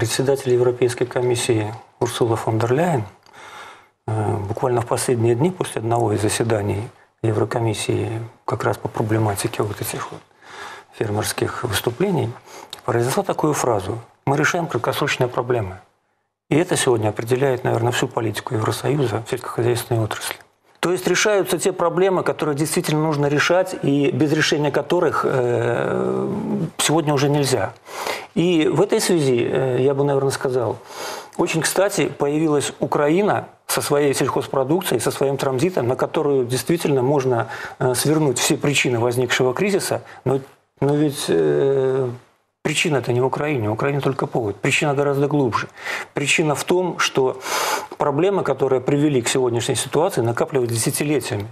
Председатель Европейской комиссии Урсула фон дер Ляйен э, буквально в последние дни после одного из заседаний Еврокомиссии как раз по проблематике вот этих вот фермерских выступлений произнесла такую фразу. Мы решаем краткосрочные проблемы. И это сегодня определяет, наверное, всю политику Евросоюза в сельскохозяйственной отрасли. То есть решаются те проблемы, которые действительно нужно решать, и без решения которых э, сегодня уже нельзя. И в этой связи, э, я бы, наверное, сказал, очень кстати появилась Украина со своей сельхозпродукцией, со своим транзитом, на которую действительно можно э, свернуть все причины возникшего кризиса, но, но ведь э, Причина-то не в Украине, в Украине только повод. Причина гораздо глубже. Причина в том, что проблемы, которые привели к сегодняшней ситуации, накапливаются десятилетиями.